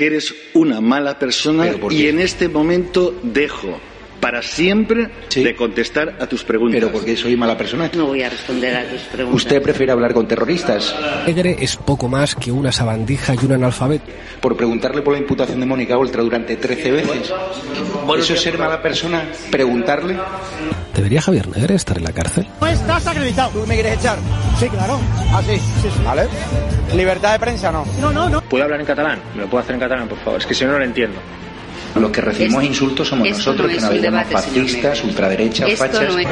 porque eres una mala persona ¿Pero por y en este momento dejo para siempre Sí. de contestar a tus preguntas. Pero porque soy mala persona. No voy a responder a tus preguntas. ¿Usted prefiere hablar con terroristas? Negre es poco más que una sabandija y un analfabeto. Por preguntarle por la imputación de Mónica Oltra durante 13 veces. ¿Eso es ser mala persona? ¿Preguntarle? ¿Debería Javier Negre estar en la cárcel? No estás acreditado. ¿Tú me quieres echar? Sí, claro. Ah, sí. Vale. ¿Libertad de prensa no? No, no, no. ¿Puedo hablar en catalán? ¿Me lo puedo hacer en catalán, por favor? Es que si no, no lo entiendo. Los que recibimos Esto- insultos somos nosotros, no que nos llamamos fascistas, ultraderechas, Esto fachas. no es...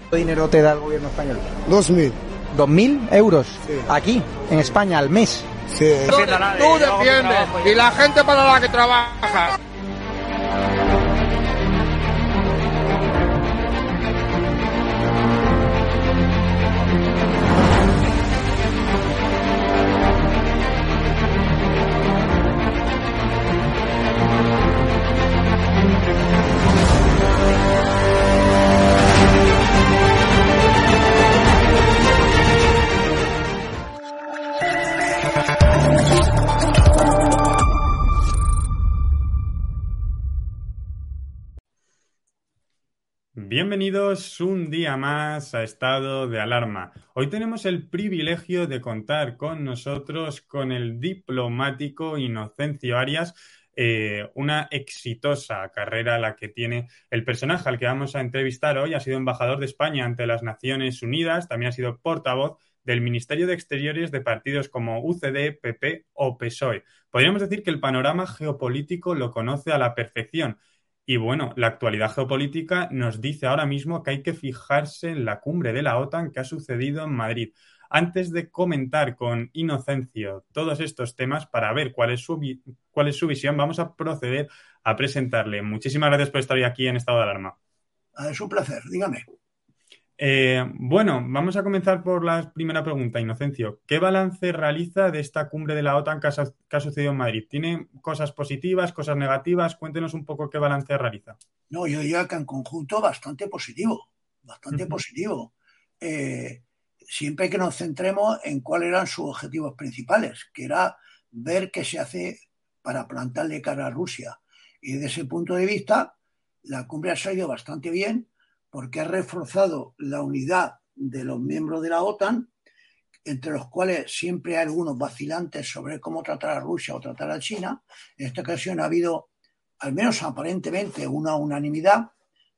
¿Cuánto dinero te da el gobierno español? Dos mil. ¿Dos mil euros? Aquí, en España, al mes. Sí. Tú defiendes y la gente para la que trabaja. Bienvenidos un día más a Estado de Alarma. Hoy tenemos el privilegio de contar con nosotros con el diplomático Inocencio Arias, eh, una exitosa carrera la que tiene el personaje al que vamos a entrevistar hoy. Ha sido embajador de España ante las Naciones Unidas, también ha sido portavoz del Ministerio de Exteriores de partidos como UCD, PP o PSOE. Podríamos decir que el panorama geopolítico lo conoce a la perfección. Y bueno, la actualidad geopolítica nos dice ahora mismo que hay que fijarse en la cumbre de la OTAN que ha sucedido en Madrid. Antes de comentar con Inocencio todos estos temas para ver cuál es su, cuál es su visión, vamos a proceder a presentarle. Muchísimas gracias por estar hoy aquí en estado de alarma. Ah, Es un placer, dígame. Eh, bueno, vamos a comenzar por la primera pregunta, Inocencio. ¿Qué balance realiza de esta cumbre de la OTAN que ha, su- que ha sucedido en Madrid? ¿Tiene cosas positivas, cosas negativas? Cuéntenos un poco qué balance realiza. No, yo diría que en conjunto bastante positivo, bastante positivo. Eh, siempre que nos centremos en cuáles eran sus objetivos principales, que era ver qué se hace para plantarle cara a Rusia. Y desde ese punto de vista, la cumbre ha salido bastante bien porque ha reforzado la unidad de los miembros de la OTAN, entre los cuales siempre hay algunos vacilantes sobre cómo tratar a Rusia o tratar a China. En esta ocasión ha habido, al menos aparentemente, una unanimidad.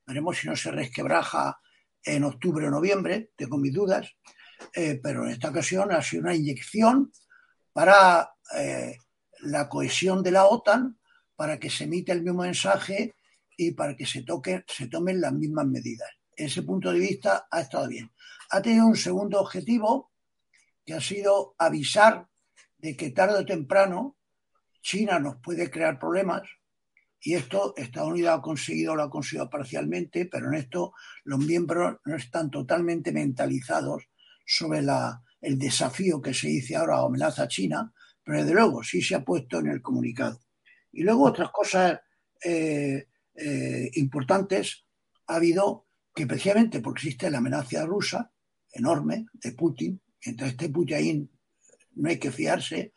Veremos si no se resquebraja en octubre o noviembre, tengo mis dudas. Eh, pero en esta ocasión ha sido una inyección para eh, la cohesión de la OTAN, para que se emita el mismo mensaje y para que se, toque, se tomen las mismas medidas. Ese punto de vista ha estado bien. Ha tenido un segundo objetivo, que ha sido avisar de que tarde o temprano China nos puede crear problemas y esto Estados Unidos ha conseguido, lo ha conseguido parcialmente, pero en esto los miembros no están totalmente mentalizados sobre la, el desafío que se dice ahora amenaza a China, pero desde luego sí se ha puesto en el comunicado. Y luego otras cosas eh, eh, importantes ha habido que precisamente porque existe la amenaza rusa enorme de Putin, mientras esté Putin no hay que fiarse,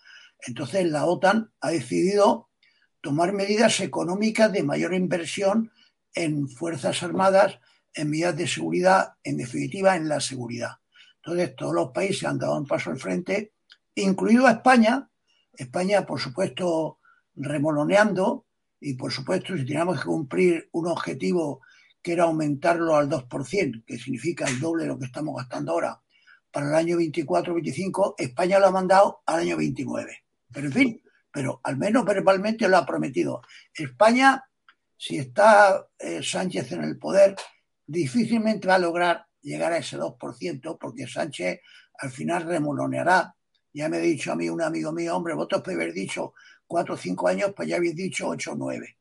entonces la OTAN ha decidido tomar medidas económicas de mayor inversión en Fuerzas Armadas, en medidas de seguridad, en definitiva en la seguridad. Entonces todos los países han dado un paso al frente, incluido España. España, por supuesto, remoloneando y, por supuesto, si teníamos que cumplir un objetivo que era aumentarlo al 2%, que significa el doble de lo que estamos gastando ahora, para el año 24-25, España lo ha mandado al año 29. Pero en fin, pero al menos verbalmente lo ha prometido. España, si está eh, Sánchez en el poder, difícilmente va a lograr llegar a ese 2%, porque Sánchez al final remoloneará. Ya me ha dicho a mí un amigo mío, hombre, vosotros podéis haber dicho 4 o 5 años, pues ya habéis dicho 8 o 9.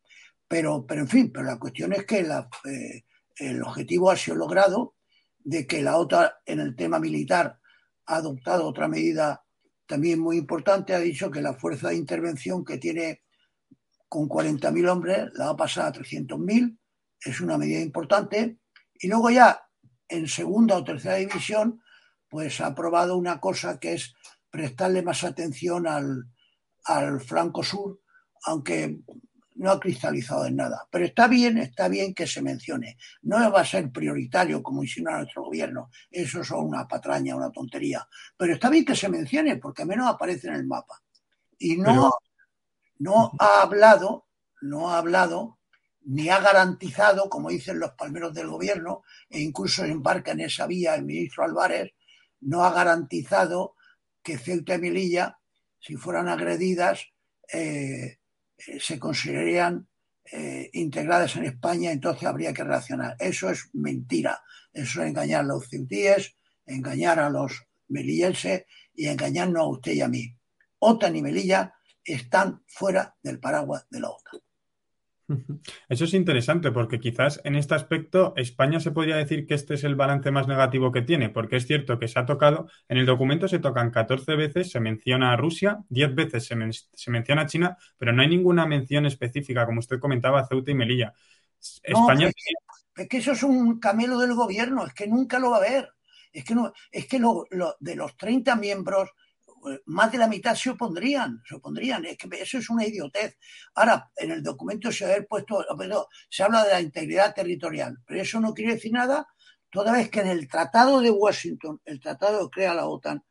Pero, pero en fin, pero la cuestión es que eh, el objetivo ha sido logrado de que la OTAN en el tema militar ha adoptado otra medida también muy importante, ha dicho que la fuerza de intervención que tiene con 40.000 hombres la va a pasar a 300.000, es una medida importante. Y luego ya en segunda o tercera división, pues ha aprobado una cosa que es prestarle más atención al, al flanco sur, aunque no ha cristalizado en nada. Pero está bien, está bien que se mencione. No va a ser prioritario como insinúa nuestro gobierno. Eso es una patraña, una tontería. Pero está bien que se mencione porque al menos aparece en el mapa. Y no, no ha hablado, no ha hablado ni ha garantizado, como dicen los palmeros del gobierno, e incluso embarca en esa vía el ministro Álvarez, no ha garantizado que Ceuta y Melilla, si fueran agredidas, eh, eh, se considerarían eh, integradas en España, entonces habría que reaccionar. Eso es mentira. Eso es engañar a los ceutíes, engañar a los melillenses y engañarnos a usted y a mí. OTAN y Melilla están fuera del paraguas de la OTAN. Eso es interesante porque quizás en este aspecto España se podría decir que este es el balance más negativo que tiene, porque es cierto que se ha tocado, en el documento se tocan 14 veces, se menciona a Rusia, 10 veces se, menciona a China, pero no hay ninguna mención específica, como usted comentaba, a Ceuta y Melilla. España... es, que, eso es un camelo del gobierno, es que nunca lo va a haber. Es que, no, es que lo, de los 30 miembros más de la mitad se opondrían, se opondrían. Es que eso es una idiotez. Ahora, en el documento se ha puesto, se habla de la integridad territorial, pero eso no quiere decir nada, toda vez que en el Tratado de Washington, el tratado que crea la OTAN,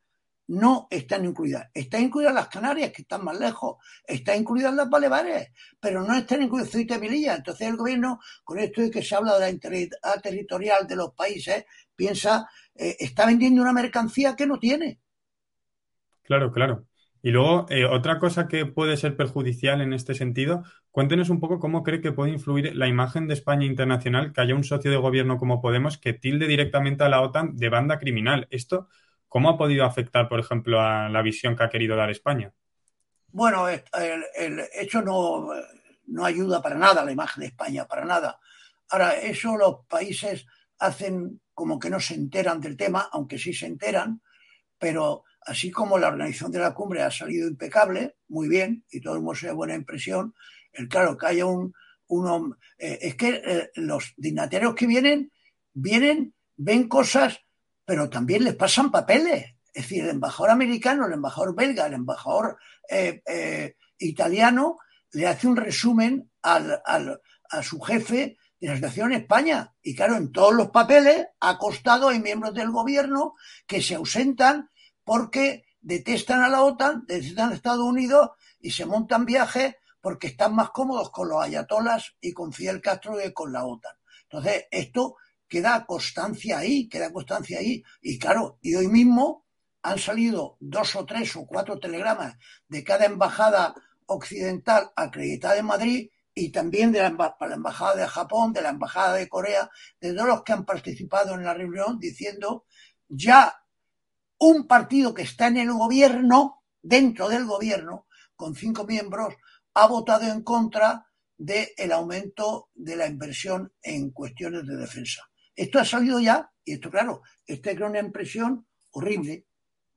no están incluidas. Están incluidas las Canarias, que están más lejos, están incluidas las Baleares, pero no están incluidas Ceuta y Melilla. Entonces el gobierno, con esto de que se habla de la integridad territorial de los países, piensa, eh, está vendiendo una mercancía que no tiene. Claro, claro. Y luego, eh, otra cosa que puede ser perjudicial en este sentido, cuéntenos un poco cómo cree que puede influir la imagen de España internacional que haya un socio de gobierno como Podemos que tilde directamente a la OTAN de banda criminal. ¿Esto cómo ha podido afectar, por ejemplo, a la visión que ha querido dar España? Bueno, el, hecho no, no ayuda para nada a la imagen de España, para nada. Ahora, eso los países hacen como que no se enteran del tema, aunque sí se enteran, pero así como la organización de la cumbre ha salido impecable, muy bien, y todo el mundo se da buena impresión, el claro que haya un, uno, eh, es que eh, los dignatarios que vienen, vienen, ven cosas, pero también les pasan papeles. Es decir, el embajador americano, el embajador belga, el embajador eh, italiano, le hace un resumen al, al, a su jefe de la situación en España. Y claro, en todos los papeles ha costado, hay miembros del gobierno que se ausentan porque detestan a la OTAN, detestan a Estados Unidos y se montan viajes porque están más cómodos con los ayatolas y con Fidel Castro que con la OTAN. Entonces, esto queda constancia ahí, queda constancia ahí. Y claro, y hoy mismo han salido dos o tres o cuatro telegramas de cada embajada occidental acreditada en Madrid y también de la, la, embajada de Japón, de la embajada de Corea, de todos los que han participado en la reunión diciendo ya un partido que está en el gobierno, dentro del gobierno, con cinco miembros, ha votado en contra del aumento de la inversión en cuestiones de defensa. Esto ha salido ya, y esto, claro, esta es una impresión horrible,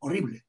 horrible.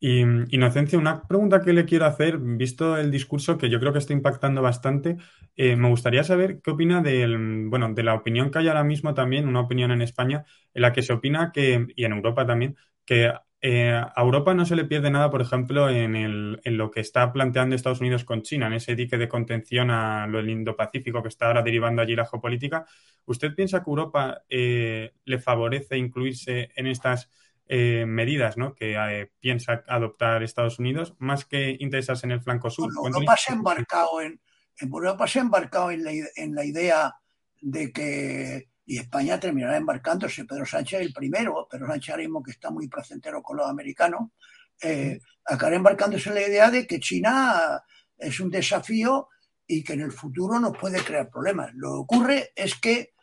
Y Inocencia, una pregunta que le quiero hacer, visto el discurso que yo creo que está impactando bastante, eh, me gustaría saber qué opina del, bueno, de la opinión que hay ahora mismo también, una opinión en España, en la que se opina que, y en Europa también, que eh, a Europa no se le pierde nada, por ejemplo, en, el, en, lo que está planteando Estados Unidos con China, en ese dique de contención a lo del Indo-Pacífico que está ahora derivando allí la geopolítica. ¿Usted piensa que Europa eh, le favorece incluirse en estas eh, medidas ¿no? que eh, piensa adoptar Estados Unidos, más que interesarse en el flanco sur. Europa se ha embarcado en, Europa se ha embarcado en la, en la idea de que y España terminará embarcándose. Pedro Sánchez el primero, Pedro Sánchez ahora mismo que está muy placentero con los americanos, eh, acabará embarcándose en la idea de que China es un desafío y que en el futuro nos puede crear problemas. Lo que ocurre es que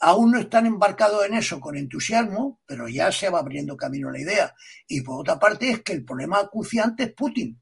aún no están embarcados en eso con entusiasmo, pero ya se va abriendo camino la idea. Y por otra parte es que el problema acuciante es Putin.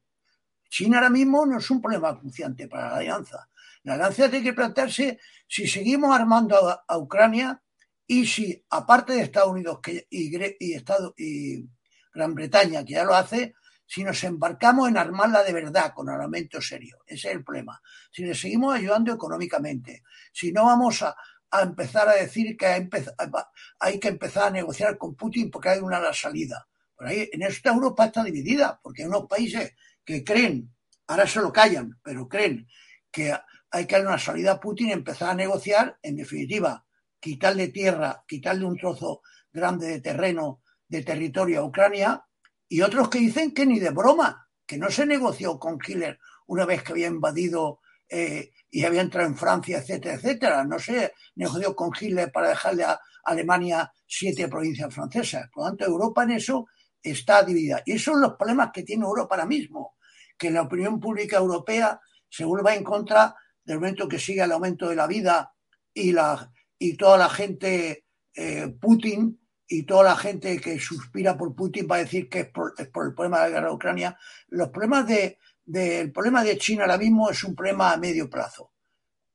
China ahora mismo no es un problema acuciante para la alianza. La alianza tiene que plantearse si seguimos armando a, Ucrania y si, aparte de Estados Unidos y, y, y Gran Bretaña, que ya lo hace, si nos embarcamos en armarla de verdad, con armamento serio. Ese es el problema. Si le seguimos ayudando económicamente, si no vamos a, empezar a decir que hay, que empezar a negociar con Putin porque hay una salida. Por ahí, en esta Europa está dividida, porque hay unos países que creen, ahora se lo callan, pero creen que hay que dar una salida a Putin y empezar a negociar, en definitiva, quitarle tierra, quitarle un trozo grande de terreno, de territorio a Ucrania, y otros que dicen que ni de broma, que no se negoció con Hitler una vez que había invadido eh, y había entrado en Francia, etcétera, etcétera. No se negoció con Hitler para dejarle a Alemania siete provincias francesas. Por lo tanto, Europa en eso está dividida. Y esos son los problemas que tiene Europa ahora mismo, que la opinión pública europea se vuelva en contra del momento que sigue el aumento de la vida y, la, y toda la gente eh, Putin y toda la gente que suspira por Putin va a decir que es por, el problema de la guerra de Ucrania. Los problemas de, el problema de China ahora mismo es un problema a medio plazo.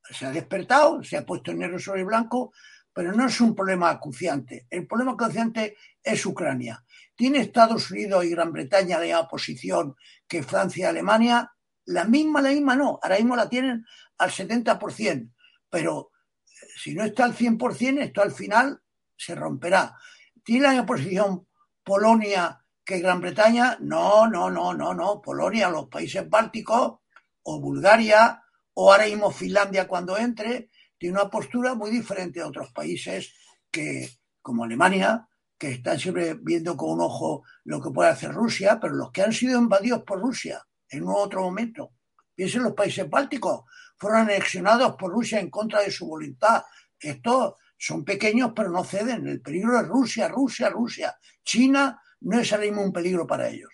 Se ha despertado, se ha puesto en negro sobre blanco, pero no es un problema acuciante. El problema acuciante es Ucrania. ¿Tiene Estados Unidos y Gran Bretaña la misma posición que Francia y Alemania? La misma, la misma no. Ahora mismo la tienen al 70%, pero eh, si no está al 100%, esto al final se romperá. ¿Tiene la misma posición Polonia que Gran Bretaña? No, no, no, no, no. Polonia, los países bálticos o Bulgaria o ahora mismo Finlandia cuando entre, tiene una postura muy diferente a otros países que, como Alemania, que están siempre viendo con un ojo lo que puede hacer Rusia, pero los que han sido invadidos por Rusia en un otro momento. Piensen los países bálticos, fueron anexionados por Rusia en contra de su voluntad. Esto son pequeños pero no ceden. El peligro es Rusia, Rusia, Rusia. China no es ahora mismo un peligro para ellos.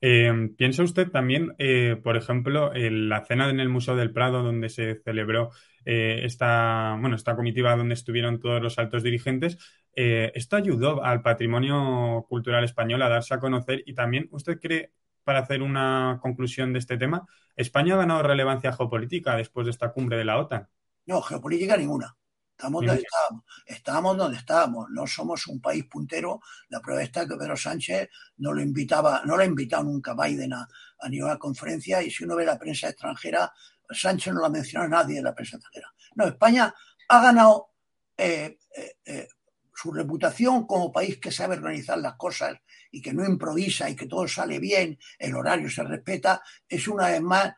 Eh, ¿Piensa usted también, eh, por ejemplo, en la cena en el Museo del Prado donde se celebró eh, esta, bueno, esta comitiva donde estuvieron todos los altos dirigentes? ¿Esto ayudó al patrimonio cultural español a darse a conocer? Y también, ¿usted cree, para hacer una conclusión de este tema, España ha ganado relevancia geopolítica después de esta cumbre de la OTAN? No, geopolítica ninguna. Estamos donde estábamos, estábamos donde estábamos, no somos un país puntero. La prueba está que Pedro Sánchez no lo invitaba, no lo ha invitado nunca Biden a, a ninguna conferencia y si uno ve la prensa extranjera, Sánchez no la menciona a nadie en la prensa extranjera. No, España ha ganado eh, eh, eh, su reputación como país que sabe organizar las cosas y que no improvisa y que todo sale bien, el horario se respeta, es una vez más,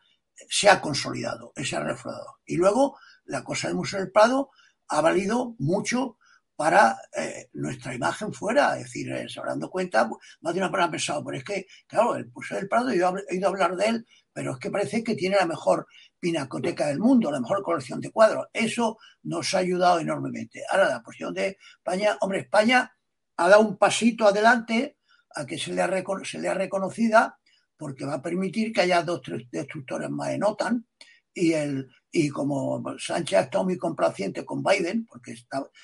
se ha consolidado, se ha reflejado. Y luego, la cosa del Museo del Prado ha valido mucho para eh, nuestra imagen fuera. Es decir, eh, se habrán dado cuenta, más de una persona ha pensado, pero es que, claro, el Museo del Prado, yo he oído hablar de él, pero es que parece que tiene la mejor pinacoteca del mundo, la mejor colección de cuadros. Eso nos ha ayudado enormemente. Ahora, la posición de España, hombre, España ha dado un pasito adelante a que se le ha, se reconocida porque va a permitir que haya dos destructores más en OTAN y, el, y como Sánchez ha estado muy complaciente con Biden, porque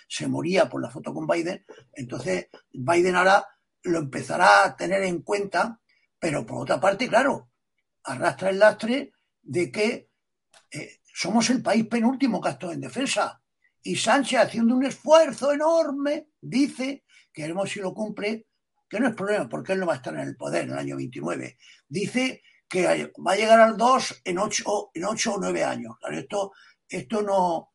se moría por la foto con Biden, entonces Biden ahora lo empezará a tener en cuenta, pero por otra parte, claro, arrastra el lastre de que eh, somos el país penúltimo que en defensa. Y Sánchez, haciendo un esfuerzo enorme, dice, que veremos si lo cumple, que no es problema porque él no va a estar en el poder en el año 29. Dice que va a llegar al 2 en 8, en ocho o 9 años. esto esto no,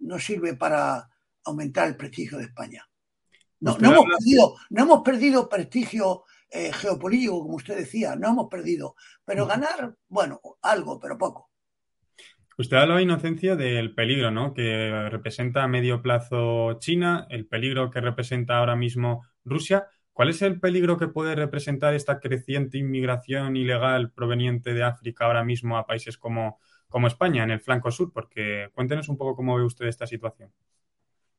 no sirve para aumentar el prestigio de España. No, hemos, perdido, no hemos perdido prestigio eh, geopolítico, como usted decía, no hemos perdido. Pero ganar, bueno, algo, pero poco. Usted habla, Inocencia, del peligro ¿no? que representa a medio plazo China, el peligro que representa ahora mismo Rusia. ¿Cuál es el peligro que puede representar esta creciente inmigración ilegal proveniente de África ahora mismo a países como, como España, en el flanco sur? Porque cuéntenos un poco cómo ve usted esta situación.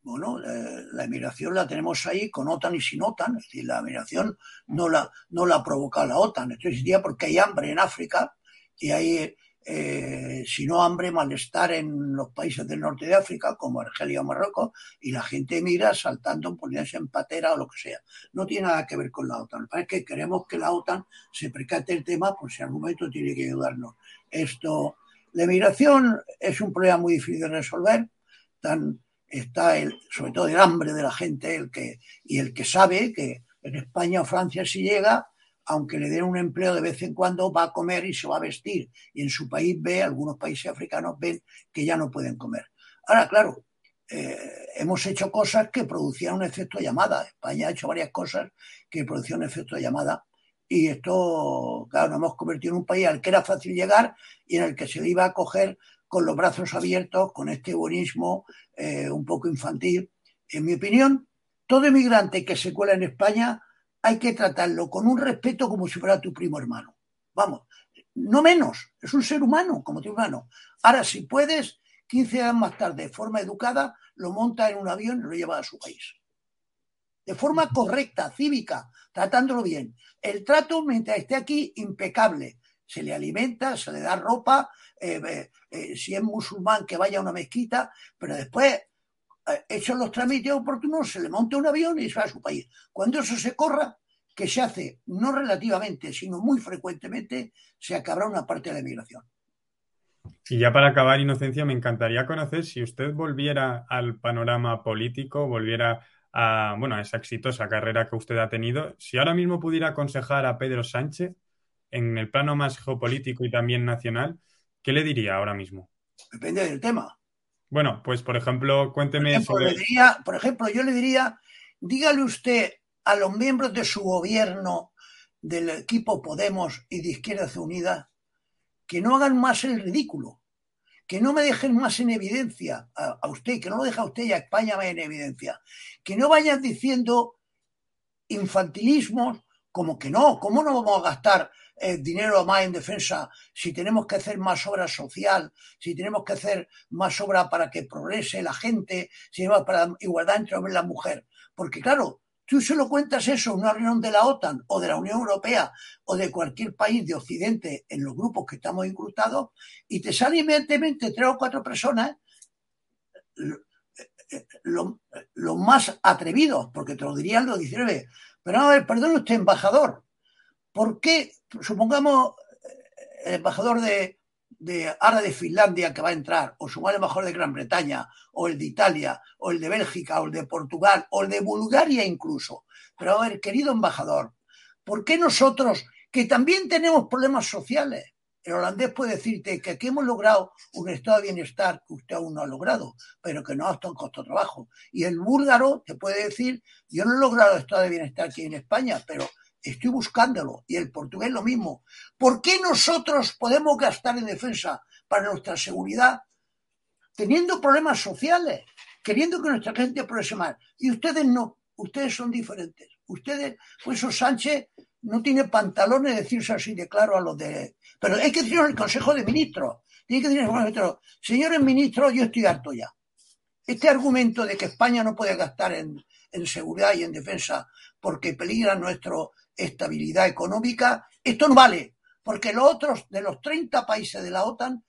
Bueno, eh, la inmigración la tenemos ahí con OTAN y sin OTAN. Es decir, la inmigración no la, no la provoca la OTAN. Esto existía porque hay hambre en África y hay eh, si no hambre, malestar en los países del norte de África, como Argelia o Marruecos, y la gente mira saltando, poniéndose en patera o lo que sea. No tiene nada que ver con la OTAN. Es que queremos que la OTAN se percate el tema por si algún momento tiene que ayudarnos. Esto, la emigración es un problema muy difícil de resolver. Tan, está el, sobre todo el hambre de la gente el que, y el que sabe que en España o Francia si llega, aunque le den un empleo de vez en cuando, va a comer y se va a vestir. Y en su país ve, algunos países africanos ven que ya no pueden comer. Ahora, claro, eh, hemos hecho cosas que producían un efecto llamada. España ha hecho varias cosas que producían un efecto llamada. Y esto, claro, nos hemos convertido en un país al que era fácil llegar y en el que se iba a coger con los brazos abiertos, con este buenismo eh, un poco infantil. En mi opinión, todo inmigrante que se cuela en España hay que tratarlo con un respeto como si fuera tu primo hermano. Vamos, no menos, es un ser humano como tu hermano. Ahora, si puedes, 15 años más tarde, de forma educada, lo monta en un avión y lo lleva a su país. De forma correcta, cívica, tratándolo bien. El trato, mientras esté aquí, impecable. Se le alimenta, se le da ropa, eh, eh, eh, si es musulmán, que vaya a una mezquita, pero después hechos los trámites oportunos, se le monta un avión y se va a su país. Cuando eso se corra, que se hace no relativamente, sino muy frecuentemente, se acabará una parte de la emigración. Y ya para acabar, Inocencia, me encantaría conocer si usted volviera al panorama político, volviera a, bueno, a esa exitosa carrera que usted ha tenido, si ahora mismo pudiera aconsejar a Pedro Sánchez en el plano más geopolítico y también nacional, ¿qué le diría ahora mismo? Depende del tema. Bueno, pues por ejemplo, cuénteme por ejemplo, por ejemplo, yo le diría, dígale usted a los miembros de su gobierno, del equipo Podemos y de Izquierda Unida, que no hagan más el ridículo, que no me dejen más en evidencia a, usted, que no lo deje a usted y a España más en evidencia, que no vayan diciendo infantilismos como que no, ¿cómo no vamos a gastar eh, dinero más en defensa, si tenemos que hacer más obra social, si tenemos que hacer más obra para que progrese la gente, si para igualdad entre hombre y la mujer. Porque claro, tú se lo cuentas eso en una reunión de la OTAN o de la Unión Europea o de cualquier país de Occidente en los grupos que estamos incrustados y te salen inmediatamente tres o cuatro personas los lo más atrevidos, porque te lo dirían los 19. Pero a ver, perdón usted, embajador, ¿por qué supongamos, eh, el embajador de, de ahora de Finlandia que va a entrar, o su embajador de Gran Bretaña, o el de Italia, o el de Bélgica, o el de Portugal, o el de Bulgaria incluso. Pero a ver, querido embajador, ¿por qué nosotros, que también tenemos problemas sociales, el holandés puede decirte que aquí hemos logrado un estado de bienestar que usted aún no ha logrado, pero que no ha estado en costo trabajo. Y el búlgaro te puede decir, yo no he logrado el estado de bienestar aquí en España, pero estoy buscándolo. Y el portugués lo mismo. ¿Por qué nosotros podemos gastar en defensa para nuestra seguridad teniendo problemas sociales, queriendo que nuestra gente progrese más? Y ustedes no, ustedes son diferentes. Ustedes, pues eso Sánchez no tiene pantalones de decirse así de claro a los de... Pero hay que decirlo en el Consejo de Ministros. Tiene que decir ministros, señores ministros, yo estoy harto ya. Este argumento de que España no puede gastar en, seguridad y en defensa porque peligra nuestra estabilidad económica, esto no vale, porque los otros de los 30 países de la OTAN,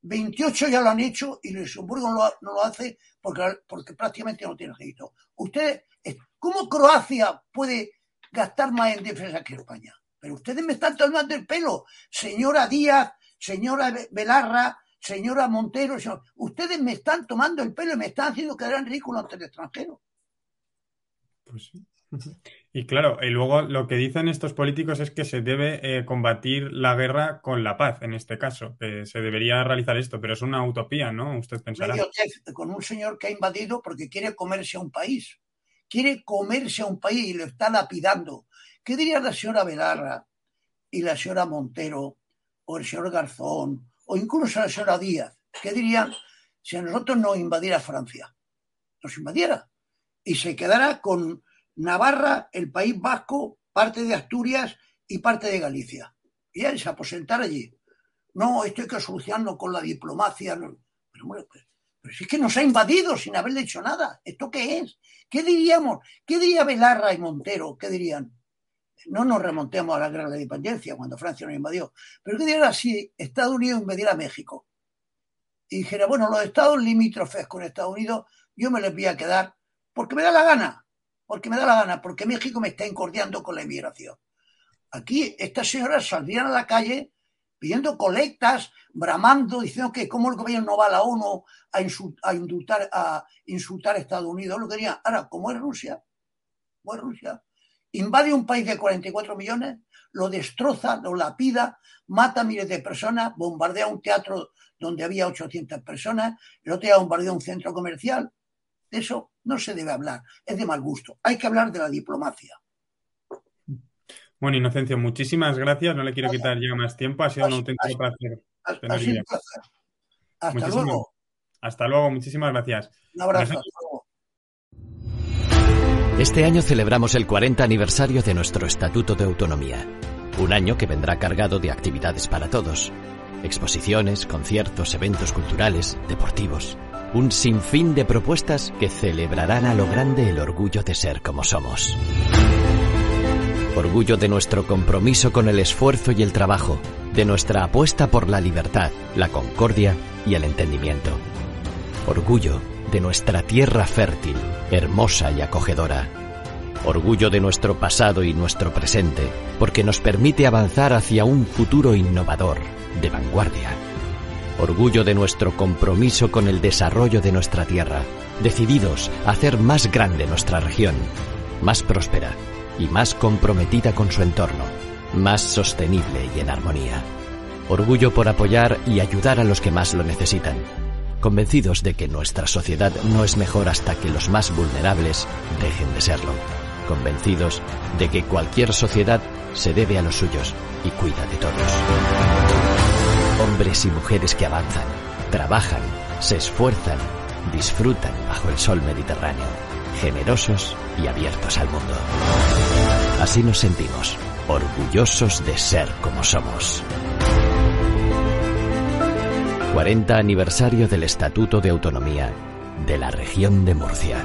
28 ya lo han hecho y Luxemburgo no lo, hace porque, porque prácticamente no tiene ejército. Usted, ¿cómo Croacia puede gastar más en defensa que España? Pero ustedes me están tomando el pelo, señora Díaz, señora Belarra, señora Montero, ustedes me están tomando el pelo y me están haciendo quedar en ridículo ante el extranjero. Pues sí. Y claro, y luego lo que dicen estos políticos es que se debe eh, combatir la guerra con la paz, en este caso, que se debería realizar esto, pero es una utopía, ¿no? Usted pensará. Con un señor que ha invadido porque quiere comerse a un país, quiere comerse a un país y lo está lapidando. ¿Qué diría la señora Belarra y la señora Montero o el señor Garzón o incluso la señora Díaz? ¿Qué dirían si a nosotros nos invadiera Francia? Nos invadiera y se quedara con Navarra, el País Vasco, parte de Asturias y parte de Galicia. Y él se aposentar allí. No, esto hay que solucionarlo con la diplomacia. Pero, bueno, pues, pero si es que nos ha invadido sin haberle hecho nada. ¿Esto qué es? ¿Qué diríamos? ¿Qué diría Belarra y Montero? ¿Qué dirían? No nos remontemos a la guerra de la independencia cuando Francia nos invadió. Pero ¿qué dirían si Estados Unidos invadiera México? Y dijera, bueno, los estados limítrofes con Estados Unidos, yo me les voy a quedar porque me da la gana porque me da la gana, porque México me está incordiando con la inmigración. Aquí estas señoras saldrían a la calle pidiendo colectas, bramando, diciendo que cómo el gobierno no va a la ONU a, insultar, a insultar a Estados Unidos, lo quería. Ahora, como es Rusia, como es Rusia, invade un país de 44 millones, lo destroza, lo lapida, mata a miles de personas, bombardea un teatro donde había 800 personas, el otro día bombardeó un centro comercial. De eso no se debe hablar, es de mal gusto. Hay que hablar de la diplomacia. Bueno, Inocencio, muchísimas gracias. No le quiero quitar ya más tiempo. Ha sido un auténtico placer. Hasta luego. Hasta luego, muchísimas gracias. Un abrazo. Hasta luego. Este año celebramos el 40 aniversario de nuestro Estatuto de Autonomía. Un año que vendrá cargado de actividades para todos. Exposiciones, conciertos, eventos culturales, deportivos. Un sinfín de propuestas que celebrarán a lo grande el orgullo de ser como somos. Orgullo de nuestro compromiso con el esfuerzo y el trabajo, de nuestra apuesta por la libertad, la concordia y el entendimiento. Orgullo de nuestra tierra fértil, hermosa y acogedora. Orgullo de nuestro pasado y nuestro presente, porque nos permite avanzar hacia un futuro innovador, de vanguardia. Orgullo de nuestro compromiso con el desarrollo de nuestra tierra, decididos a hacer más grande nuestra región, más próspera y más comprometida con su entorno, más sostenible y en armonía. Orgullo por apoyar y ayudar a los que más lo necesitan, convencidos de que nuestra sociedad no es mejor hasta que los más vulnerables dejen de serlo, convencidos de que cualquier sociedad se debe a los suyos y cuida de todos. Hombres y mujeres que avanzan, trabajan, se esfuerzan, disfrutan bajo el sol mediterráneo, generosos y abiertos al mundo. Así nos sentimos, orgullosos de ser como somos. 40 aniversario del Estatuto de Autonomía de la región de Murcia.